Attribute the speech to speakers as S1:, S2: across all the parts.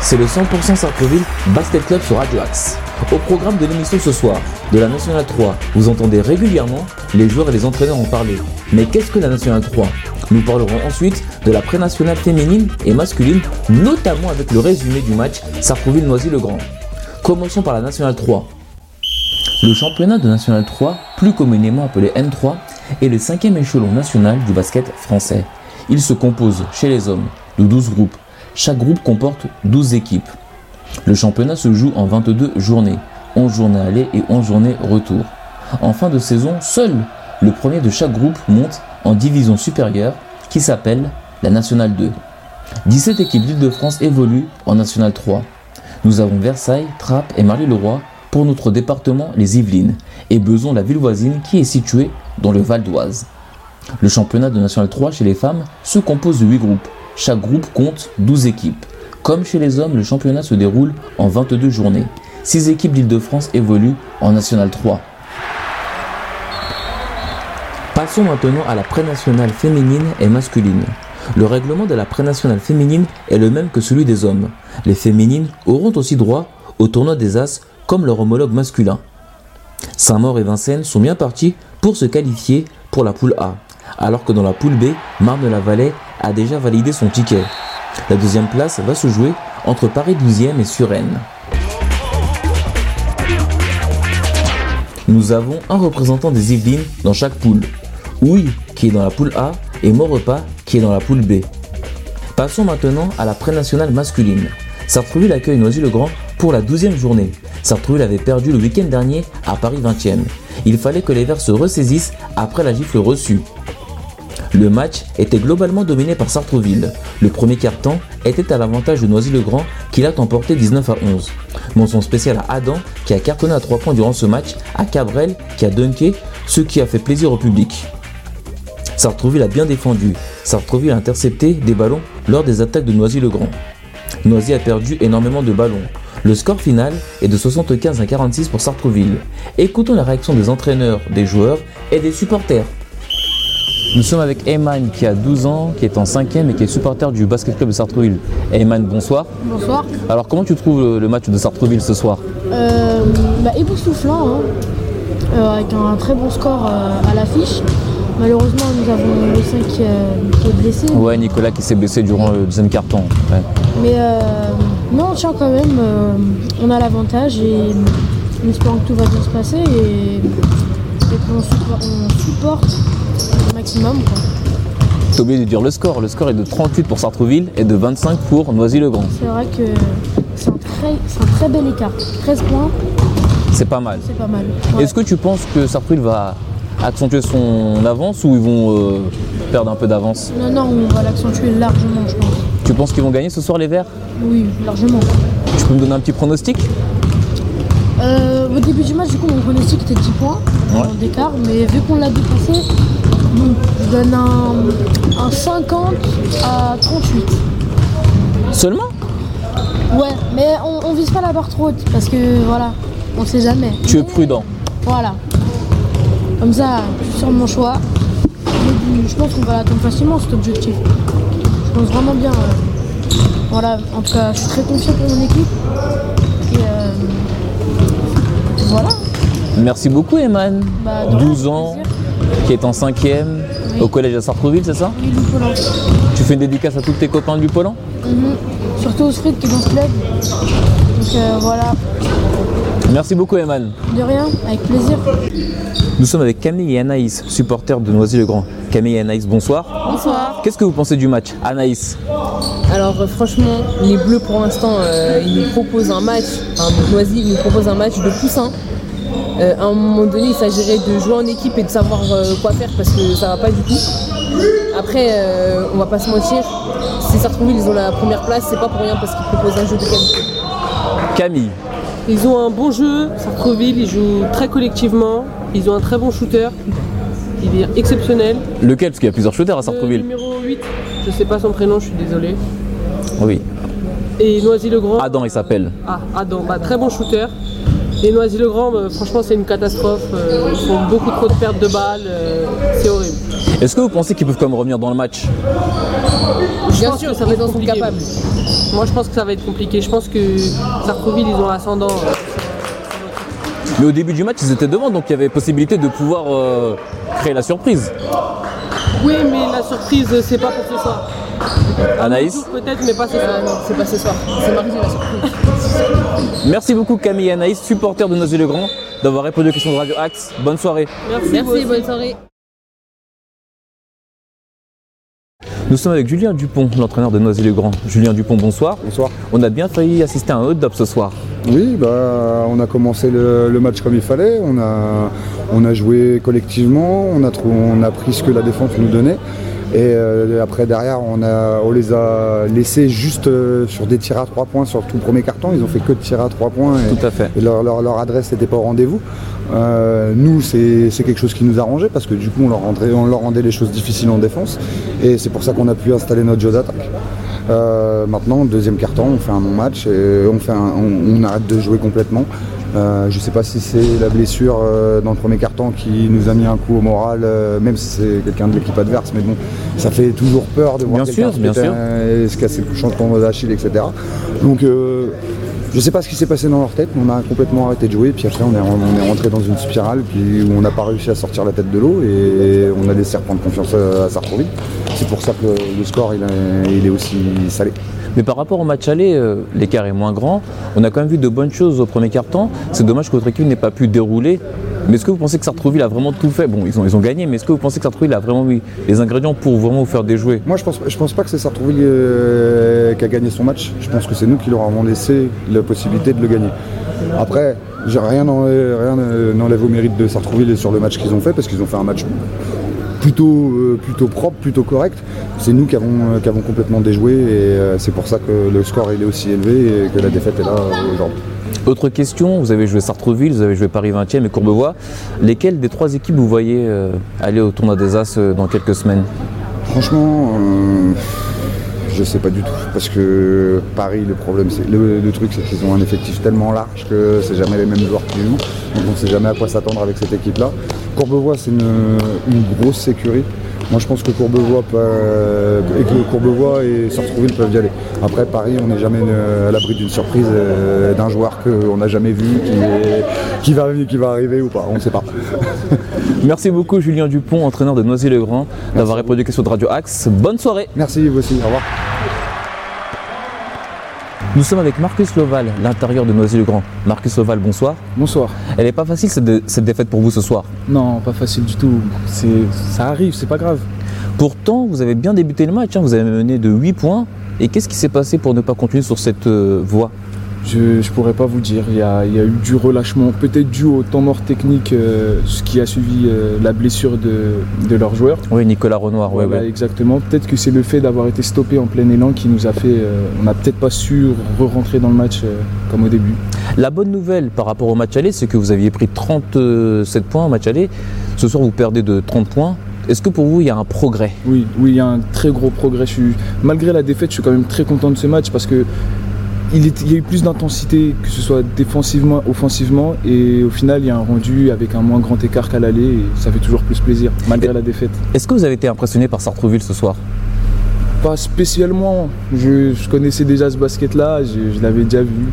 S1: c'est le 100% Sartreville Basket Club sur Radio Axe. Au programme de l'émission ce soir, de la Nationale 3, vous entendez régulièrement les joueurs et les entraîneurs en parler. Mais qu'est-ce que la Nationale 3 Nous parlerons ensuite de la pré-nationale féminine et masculine, notamment avec le résumé du match Sartreville-Noisy-le-Grand. Commençons par la Nationale 3. Le championnat de National 3, plus communément appelé N3, est le cinquième échelon national du basket français. Il se compose chez les hommes de 12 groupes. Chaque groupe comporte 12 équipes. Le championnat se joue en 22 journées, 11 journées aller et 11 journées retour. En fin de saison, seul le premier de chaque groupe monte en division supérieure qui s'appelle la Nationale 2. 17 équipes d'Île-de-France évoluent en National 3. Nous avons Versailles, Trappes et Marly-le-Roi pour notre département les Yvelines et Beson la ville voisine qui est située dans le Val d'Oise. Le championnat de National 3 chez les femmes se compose de 8 groupes. Chaque groupe compte 12 équipes. Comme chez les hommes, le championnat se déroule en 22 journées. 6 équipes d'Île-de-France évoluent en National 3. Passons maintenant à la pré-nationale féminine et masculine. Le règlement de la pré-nationale féminine est le même que celui des hommes. Les féminines auront aussi droit au tournoi des As comme leur homologue masculin. Saint-Maur et Vincennes sont bien partis pour se qualifier pour la poule A, alors que dans la poule B, Marne-la-Vallée a déjà validé son ticket. La deuxième place va se jouer entre Paris 12e et Suresnes. Nous avons un représentant des Yvelines dans chaque poule. Houille qui est dans la poule A et Maurepas qui est dans la poule B. Passons maintenant à la pré-nationale masculine. Sartreville accueille Noisy-le-Grand pour la 12e journée. Sartreville avait perdu le week-end dernier à Paris 20e. Il fallait que les Verts se ressaisissent après la gifle reçue. Le match était globalement dominé par Sartreville. Le premier quart-temps était à l'avantage de Noisy-le-Grand qui l'a emporté 19 à 11. Mention spéciale à Adam qui a cartonné à 3 points durant ce match, à Cabrel qui a dunké, ce qui a fait plaisir au public. Sartreville a bien défendu. Sartreville a intercepté des ballons lors des attaques de Noisy-le-Grand. Noisy a perdu énormément de ballons. Le score final est de 75 à 46 pour Sartreville. Écoutons la réaction des entraîneurs, des joueurs et des supporters. Nous sommes avec Eyman qui a 12 ans, qui est en 5e et qui est supporter du basket club de Sartreville. Eyman, bonsoir.
S2: Bonsoir.
S1: Alors comment tu trouves le match de Sartreville ce soir
S2: Euh, bah, époustouflant, hein. Euh, avec un très bon score euh, à l'affiche. Malheureusement, nous avons le 5 qui, euh, qui est blessé.
S1: Ouais, Nicolas qui s'est blessé durant le deuxième carton. Ouais.
S2: Mais, euh, mais on tient quand même. on a l'avantage et nous espérons que tout va bien se passer et, et qu'on supporte, maximum. quoi.
S1: T'as oublié de dire le score. Le score est de 38 pour Sartreville et de 25 pour Noisy-le-Grand.
S2: C'est vrai que c'est un, un très bel écart. 13 points,
S1: C'est pas mal.
S2: c'est pas mal. Ouais.
S1: Est-ce que tu penses que Sartreville va accentuer son avance ou ils vont euh, perdre un peu d'avance?
S2: Non, non, on va l'accentuer largement, je pense.
S1: Tu penses qu'ils vont gagner ce soir les Verts?
S2: Oui, largement.
S1: Tu peux me donner un petit pronostic?
S2: Euh, au début du match, du coup, mon pronostic était 10 points
S1: Ouais.
S2: d'écart, mais vu qu'on l'a dépassé, je donne un, un 50 à 38.
S1: Seulement
S2: Ouais, mais on, on vise pas la barre trop haute parce que voilà, on sait jamais.
S1: Tu es prudent.
S2: Voilà. Comme ça, je suis de mon choix. Je pense qu'on va l'atteindre facilement cet objectif. Je pense vraiment bien. Voilà, en tout cas, je suis très confiant pour mon équipe. Et euh, voilà.
S1: Merci beaucoup Eman.
S2: Bah, de rien,
S1: 12 ans,
S2: plaisir.
S1: Qui est en 5e
S2: Oui.
S1: au collège à Sartreville, c'est ça
S2: Oui.
S1: Tu fais une dédicace à tous tes copains du Polan
S2: Mhm. Surtout au Sprit qui dans ce club. Donc euh, voilà,
S1: Merci beaucoup Eman.
S2: de rien, avec plaisir.
S1: Nous sommes avec Camille et Anaïs, supporters de Noisy-le-Grand. Camille et Anaïs, bonsoir.
S3: Bonsoir.
S1: Qu'est-ce que vous pensez du match Anaïs
S3: Alors euh, franchement, les Bleus pour l'instant, euh, ils nous proposent un match, enfin Noisy, ils nous proposent un match de poussin. Euh, à un moment donné, il s'agirait de jouer en équipe et de savoir euh, quoi faire parce que ça va pas du tout. Après, euh, on va pas se mentir, si Sartreville ils ont la première place, c'est pas pour rien parce qu'ils proposent un jeu de qualité.
S1: Camille,
S4: Ils ont un bon jeu, Sartreville, ils jouent très collectivement, ils ont un très bon shooter, il est exceptionnel.
S1: lequel? Parce qu'il y a plusieurs shooters à
S4: Le
S1: Sartreville.
S4: numéro 8, je sais pas son prénom, je suis désolé.
S1: Oui.
S4: Et Noisy-le-Grand,
S1: Adam, il s'appelle.
S4: ah, Adam, bah, très bon shooter. Et Noisy-le-Grand, bah, franchement, c'est une catastrophe. euh, ils font beaucoup trop de pertes de balles, euh, c'est horrible.
S1: Est-ce que vous pensez qu'ils peuvent quand même revenir dans le match?
S4: Je
S3: Bien
S4: pense
S3: sûr,
S4: que ça va être
S3: sont
S4: compliqué.
S3: capables.
S4: Moi, je pense que ça va être compliqué. Je pense que Sartreville, ils ont l'ascendant. euh,
S1: Mais au début du match, ils étaient devant, donc il y avait possibilité de pouvoir euh, créer la surprise.
S4: Oui, mais la surprise, c'est pas pour ce soir.
S1: Anaïs,
S4: Peut-être, mais pas ce soir.
S3: Ah non, c'est pas ce soir. C'est mardi la surprise.
S1: merci beaucoup Camille et Anaïs, supporters de Noisy-le-Grand, d'avoir répondu aux questions de Radio Axe. Bonne soirée.
S4: Merci.
S3: Merci, bonne soirée.
S1: Nous sommes avec Julien Dupont, l'entraîneur de Noisy-le-Grand. Julien Dupont, bonsoir.
S5: Bonsoir.
S1: On a bien failli assister à un hot-up ce soir.
S5: Oui, bah, on a commencé le, le match comme il fallait. On a, on a joué collectivement. On a, trou- on a pris ce que la défense nous donnait. Et euh, après, derrière, on, a, on les a laissés juste euh, sur des tirs à trois points sur tout le premier carton. Ils ont fait que de tirs à trois points. Et,
S1: Tout à fait.
S5: et leur, leur- leur adresse n'était pas au rendez-vous. Euh, nous, c'est c'est quelque chose qui nous arrangeait parce que du coup, on leur, rendait, on leur rendait les choses difficiles en défense. Et c'est pour ça qu'on a pu installer notre jeu d'attaque. Euh, maintenant, deuxième carton, on fait un bon match et on, fait un- on, on arrête de jouer complètement. Euh, je ne sais pas si c'est la blessure euh, dans le premier carton qui nous a mis un coup au moral, euh, même si c'est quelqu'un de l'équipe adverse, mais bon, ça fait toujours peur de voir quelqu'un se casser le chanton d'Achille, etc. Donc, euh, je ne sais pas ce qui s'est passé dans leur tête, mais on a complètement arrêté de jouer. Puis après, on est, rentré dans une spirale puis, où on n'a pas réussi à sortir la tête de l'eau et on a laissé reprendre confiance à, à Sartrouville. C'est pour ça que le, score il est aussi salé.
S1: Mais par rapport au match aller, euh, l'écart est moins grand. On a quand même vu de bonnes choses au premier quart-temps. C'est dommage que votre équipe n'ait pas pu dérouler. Mais est-ce que vous pensez que Sartreville a vraiment tout fait? Bon, ils ont, ils ont gagné, mais est-ce que vous pensez que Sartreville a vraiment eu les ingrédients pour vraiment vous faire déjouer?
S5: Moi, je pense, je pense pas que c'est Sartrouville euh, qui a gagné son match. Je pense que c'est nous qui leur avons laissé la possibilité de le gagner. Après, rien n'enlève au mérite de Sartrouville sur le match qu'ils ont fait parce qu'ils ont fait un match plutôt, euh, plutôt propre, plutôt correct. C'est nous qui avons, euh, qui avons complètement déjoué et c'est pour ça que le score il est aussi élevé et que la défaite est là aujourd'hui.
S1: Autre question, vous avez joué Sartreville, vous avez joué Paris 20e et Courbevoie. Lesquelles des trois équipes vous voyez euh, aller au tournoi des As euh, dans quelques semaines?
S5: Franchement, euh, je sais pas du tout. Parce que Paris, le problème, c'est le, truc, c'est qu'ils ont un effectif tellement large que c'est jamais les mêmes joueurs qui jouent. Donc on ne sait jamais à quoi s'attendre avec cette équipe-là. Courbevoie, c'est une grosse sécurité. Moi, je pense que Courbevoie, peut, et que Courbevoie et Sartrouville peuvent y aller. Après, Paris, on n'est jamais euh, à l'abri d'une surprise euh, d'un joueur qu'on n'a jamais vu, qui, est- qui, va, qui va arriver ou pas. On ne sait pas.
S1: Merci beaucoup Julien Dupont, entraîneur de Noisy-le-Grand, d'avoir répondu aux questions de Radio Axe. Bonne soirée
S5: Merci, vous aussi. Au revoir.
S1: Nous sommes avec Marcus Loval, l'intérieur de Noisy-le-Grand. Marcus Loval, bonsoir.
S6: Bonsoir.
S1: Elle n'est pas facile cette, dé- cette défaite pour vous ce soir.
S6: Non, pas facile du tout. Ça arrive, c'est pas grave.
S1: Pourtant, vous avez bien débuté le match, hein, vous avez mené de 8 points. Et qu'est-ce qui s'est passé pour ne pas continuer sur cette euh, voie?
S6: Je, je pourrais pas vous dire. Il y a, il y a eu du relâchement, peut-être dû au temps mort technique, euh, ce qui a suivi euh, la blessure de, de leurs joueurs.
S1: Oui, Nicolas Renoir,
S6: Voilà,
S1: ouais.
S6: exactement. Peut-être que c'est le fait d'avoir été stoppé en plein élan qui nous a fait. euh, on n'a peut-être pas su re-rentrer dans le match comme au début.
S1: La bonne nouvelle par rapport au match aller, c'est que vous aviez pris 37 points au match aller. Ce soir, vous perdez de 30 points. Est-ce que pour vous, il y a un progrès?
S6: Oui, oui, il y a un très gros progrès. Je suis- malgré la défaite, je suis quand même très content de ce match parce que il, est- il y a eu plus d'intensité, que ce soit défensivement, offensivement, et au final, il y a un rendu avec un moins grand écart qu'à l'aller, et ça fait toujours plus plaisir, malgré la défaite.
S1: Est-ce que vous avez été impressionné par Sartreville ce soir?
S6: Pas spécialement, je, je connaissais déjà ce basket-là, je, je l'avais déjà vu.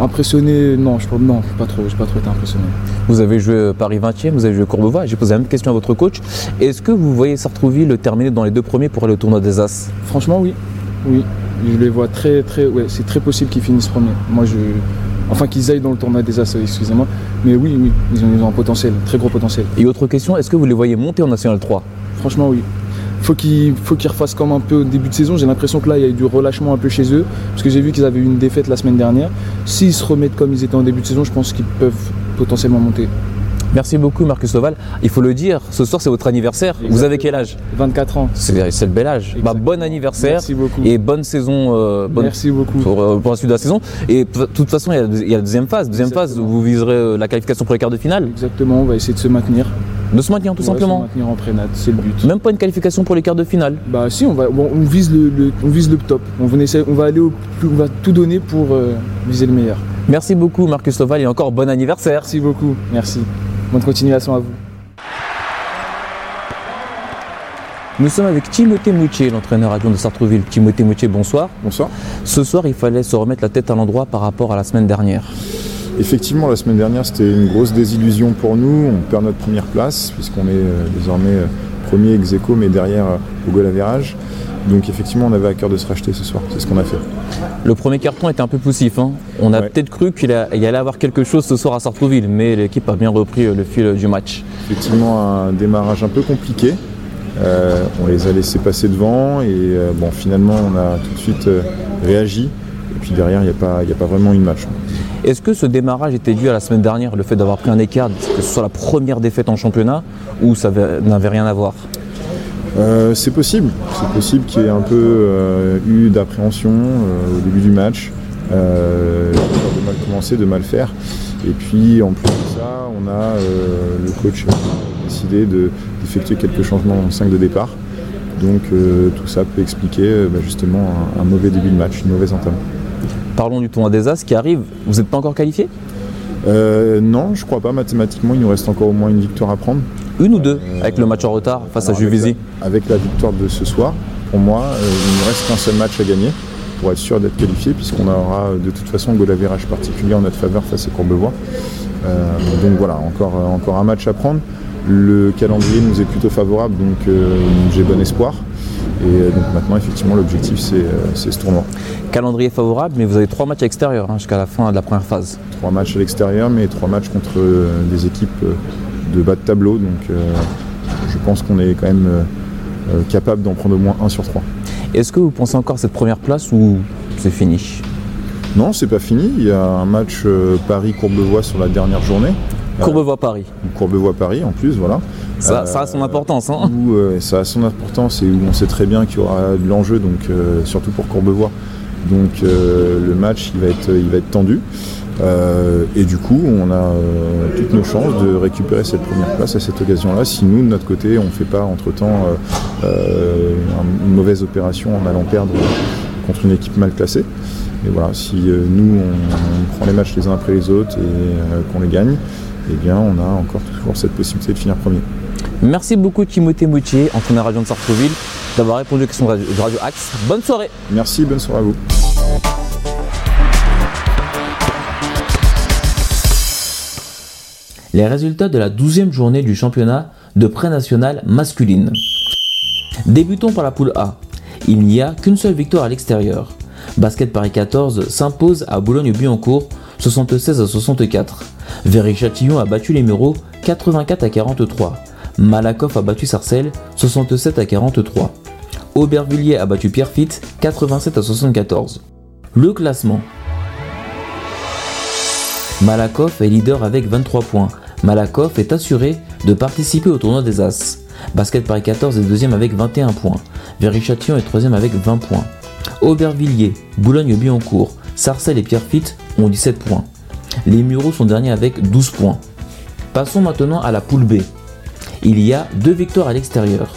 S6: Impressionné, non, je non, pas trop, j'ai pas trop été impressionné.
S1: Vous avez joué euh, Paris 20e, vous avez joué Courbevoie. J'ai posé la même question à votre coach. Est-ce que vous voyez Sartreville terminer dans les deux premiers pour aller au tournoi des As?
S6: Franchement, oui. Oui. Je les vois très, très. Ouais, c'est très possible qu'ils finissent premiers. Moi, je. Enfin, qu'ils aillent dans le tournoi des As, excusez-moi. Mais oui, oui, ils ont, ils ont un potentiel, très gros potentiel.
S1: Et autre question, est-ce que vous les voyez monter en National 3
S6: Franchement, oui. Faut qu'ils faut qu'ils refassent comme un peu au début de saison. J'ai l'impression que là, il y a eu du relâchement un peu chez eux. Parce que j'ai vu qu'ils avaient eu une défaite la semaine dernière. S'ils se remettent comme ils étaient en début de saison, je pense qu'ils peuvent potentiellement monter.
S1: Merci beaucoup Marcus Loval. Il faut le dire, ce soir c'est votre anniversaire. Vous avez quel âge
S6: 24 ans.
S1: C'est le bel âge. Bah, bon anniversaire
S6: Merci beaucoup.
S1: et bonne saison. euh, bonne
S6: Merci beaucoup.
S1: pour, euh, pour la suite de la saison. Et de toute façon, il y a, il y a la deuxième phase. Deuxième phase,
S6: Exactement.
S1: vous viserez euh, la qualification pour les quarts de finale.
S6: Exactement, on va essayer de se maintenir.
S1: De se maintenir tout
S6: Ouais,
S1: simplement.
S6: Se maintenir en prénat, c'est le but.
S1: Même pas une qualification pour les quarts de finale.
S6: Bah si, on va, bon, on vise le, le- on vise le top. On va, essayer- on va aller au on va tout donner pour euh, viser le meilleur.
S1: Merci beaucoup Marcus Loval et encore bon anniversaire.
S6: Merci beaucoup, merci. Bonne continuation à vous.
S1: Nous sommes avec Timothée Moutier, l'entraîneur adjoint de Sartreville. Timothée Moutier, bonsoir.
S7: Bonsoir.
S1: Ce soir, il fallait se remettre la tête à l'endroit par rapport à la semaine dernière.
S7: Effectivement, la semaine dernière, c'était une grosse désillusion pour nous. On perd notre première place, puisqu'on est euh, désormais euh, premier ex aequo, mais derrière euh, au goal average. Donc effectivement, on avait à cœur de se racheter ce soir. C'est ce qu'on a fait.
S1: Le premier carton était un peu poussif. hein. On a
S7: Ouais.
S1: peut-être cru qu'il allait avoir quelque chose ce soir à Sartreville, mais l'équipe a bien repris euh, le fil du match.
S7: Effectivement, un démarrage un peu compliqué. Euh, on les a laissés passer devant et euh, bon, finalement, on a tout de suite euh, réagi. Et puis derrière, il n'y a, pas- a vraiment eu de match.
S1: Est-ce que ce démarrage était dû à la semaine dernière, le fait d'avoir pris un écart, que ce soit la première défaite en championnat, ou ça avait- n'avait rien à voir?
S7: Euh, c'est possible, c'est possible qu'il y ait un peu euh, eu d'appréhension euh, au début du match, de mal commencer, de mal faire. Et puis en plus de ça, on a le coach a décidé de- d'effectuer quelques changements en 5 de départ. Donc tout ça peut expliquer bah, justement un, un mauvais début de match, une mauvaise entame.
S1: Parlons du tournoi des As qui arrive. Vous n'êtes pas encore qualifié?
S7: Non, je crois pas mathématiquement, il nous reste encore au moins une victoire à prendre.
S1: Une ou deux avec le match en retard face à
S7: Alors,
S1: Juvisy
S7: Avec la victoire de ce soir, pour moi, euh, il ne reste qu'un seul match à gagner pour être sûr d'être qualifié, puisqu'on aura de toute façon un goal average particulier en notre faveur face à Courbevoie. Euh, donc voilà, encore, euh, encore un match à prendre. Le calendrier nous est plutôt favorable, donc euh, j'ai bon espoir. Et donc maintenant, effectivement, l'objectif, c'est euh, ce tournoi.
S1: Calendrier favorable, mais vous avez trois matchs à l'extérieur hein, jusqu'à la fin de la première phase.
S7: Trois matchs à l'extérieur, mais trois matchs contre des équipes de bas de tableau. Donc euh, je pense qu'on est quand même euh, euh, capable d'en prendre au moins un sur trois.
S1: Est-ce que vous pensez encore à cette première place ou c'est fini?
S7: Non, c'est pas fini. Il y a un match Paris-Courbevoie sur la dernière journée.
S1: Courbevoie-Paris.
S7: Courbevoie-Paris en plus, voilà.
S1: Ça, ça a son importance. Hein
S7: Où, euh, ça a son importance et où on sait très bien qu'il y aura de l'enjeu, donc euh, surtout pour Courbevoie. Donc le match, il va être, il va être tendu. Euh, et du coup, on a euh, toutes nos chances de récupérer cette première place à cette occasion-là. Si nous, de notre côté, on ne fait pas entre-temps euh, un- une mauvaise opération en allant perdre contre une équipe mal classée. Et voilà, si nous, on, on prend les matchs les uns après les autres et qu'on les gagne, eh bien, on a encore toujours cette possibilité de finir premier.
S1: Merci beaucoup Timothée Moutier, entraîneur adjoint de Sartreville, d'avoir répondu aux questions de Radio Axe. Bonne soirée
S7: Merci, bonne soirée à vous.
S1: Les résultats de la 12e journée du championnat de pré-national masculine. Débutons par la poule A. Il n'y a qu'une seule victoire à l'extérieur. Basket Paris 14 s'impose à Boulogne-Billancourt 76 à 64. Véry-Châtillon a battu les Mureaux 84 à 43. Malakoff a battu Sarcelles 67 à 43. Aubervilliers a battu Pierrefitte 87 à 74. Le classement. Malakoff est leader avec 23 points. Malakoff est assuré de participer au tournoi des As. Basket Paris 14 est deuxième avec 21 points. Véry-Châtillon est troisième avec 20 points. Aubervilliers, Boulogne-Billancourt, Sarcelles et Pierrefitte ont 17 points. Les Mureaux sont derniers avec 12 points. Passons maintenant à la poule B. Il y a deux victoires à l'extérieur.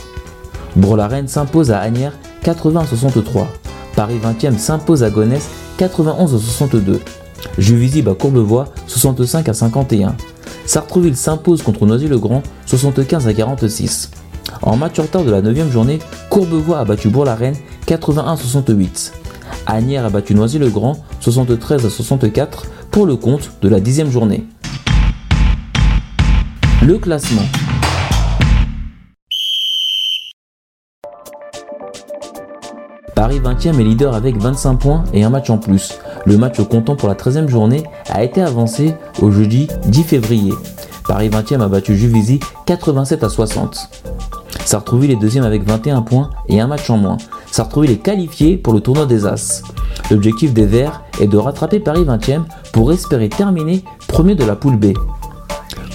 S1: Bourg-la-Reine s'impose à Agnières 80 à 63. Paris 20e s'impose à Gonesse 91 à 62. Juvisy bat Courbevoie 65 à 51. Sartreville s'impose contre Noisy-le-Grand 75 à 46. En match en retard de la 9 journée, Courbevoie a battu Bourg-la-Reine 81 à 68. Agnières a battu Noisy-le-Grand 73 à 64 pour le compte de la 10 journée. Le classement. Paris 20e est leader avec 25 points et un match en plus. Le match comptant pour la 13e journée a été avancé au jeudi 10 février. Paris 20e a battu Juvisy 87 à 60. Sartrouville est deuxième avec 21 points et un match en moins. Sartrouville est qualifié pour le tournoi des As. L'objectif des Verts est de rattraper Paris 20e pour espérer terminer premier de la poule B.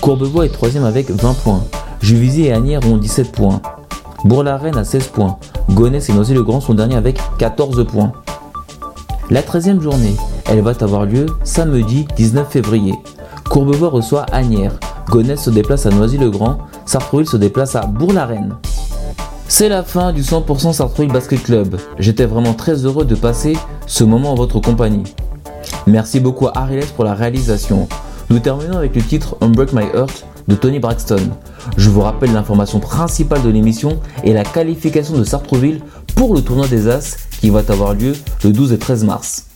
S1: Courbevoie est troisième avec 20 points. Juvisy et Agnières ont 17 points. Bourg-la-Reine a 16 points. Gonesse et Noisy-le-Grand sont derniers avec 14 points. La 13e journée, elle va avoir lieu samedi 19 février. Courbevoie reçoit Agnières, Gonesse se déplace à Noisy-le-Grand, Sartrouville se déplace à Bourg-la-Reine. C'est la fin du 100% Sartrouville Basket Club. J'étais vraiment très heureux de passer ce moment en votre compagnie. Merci beaucoup à Ariles pour la réalisation. Nous terminons avec le titre Unbreak My Heart de Tony Braxton.
S8: Je vous rappelle l'information principale de l'émission et la qualification de Sartrouville pour le tournoi des As qui va avoir lieu le 12 et 13 mars.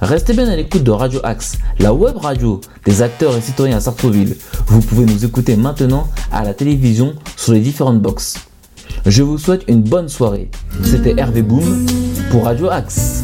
S8: Restez bien à l'écoute de Radio Axe, la web radio des acteurs et citoyens à Sartrouville. Vous pouvez nous écouter maintenant à la télévision sur les différentes boxes. Je vous souhaite une bonne soirée. C'était Hervé Boom pour Radio Axe.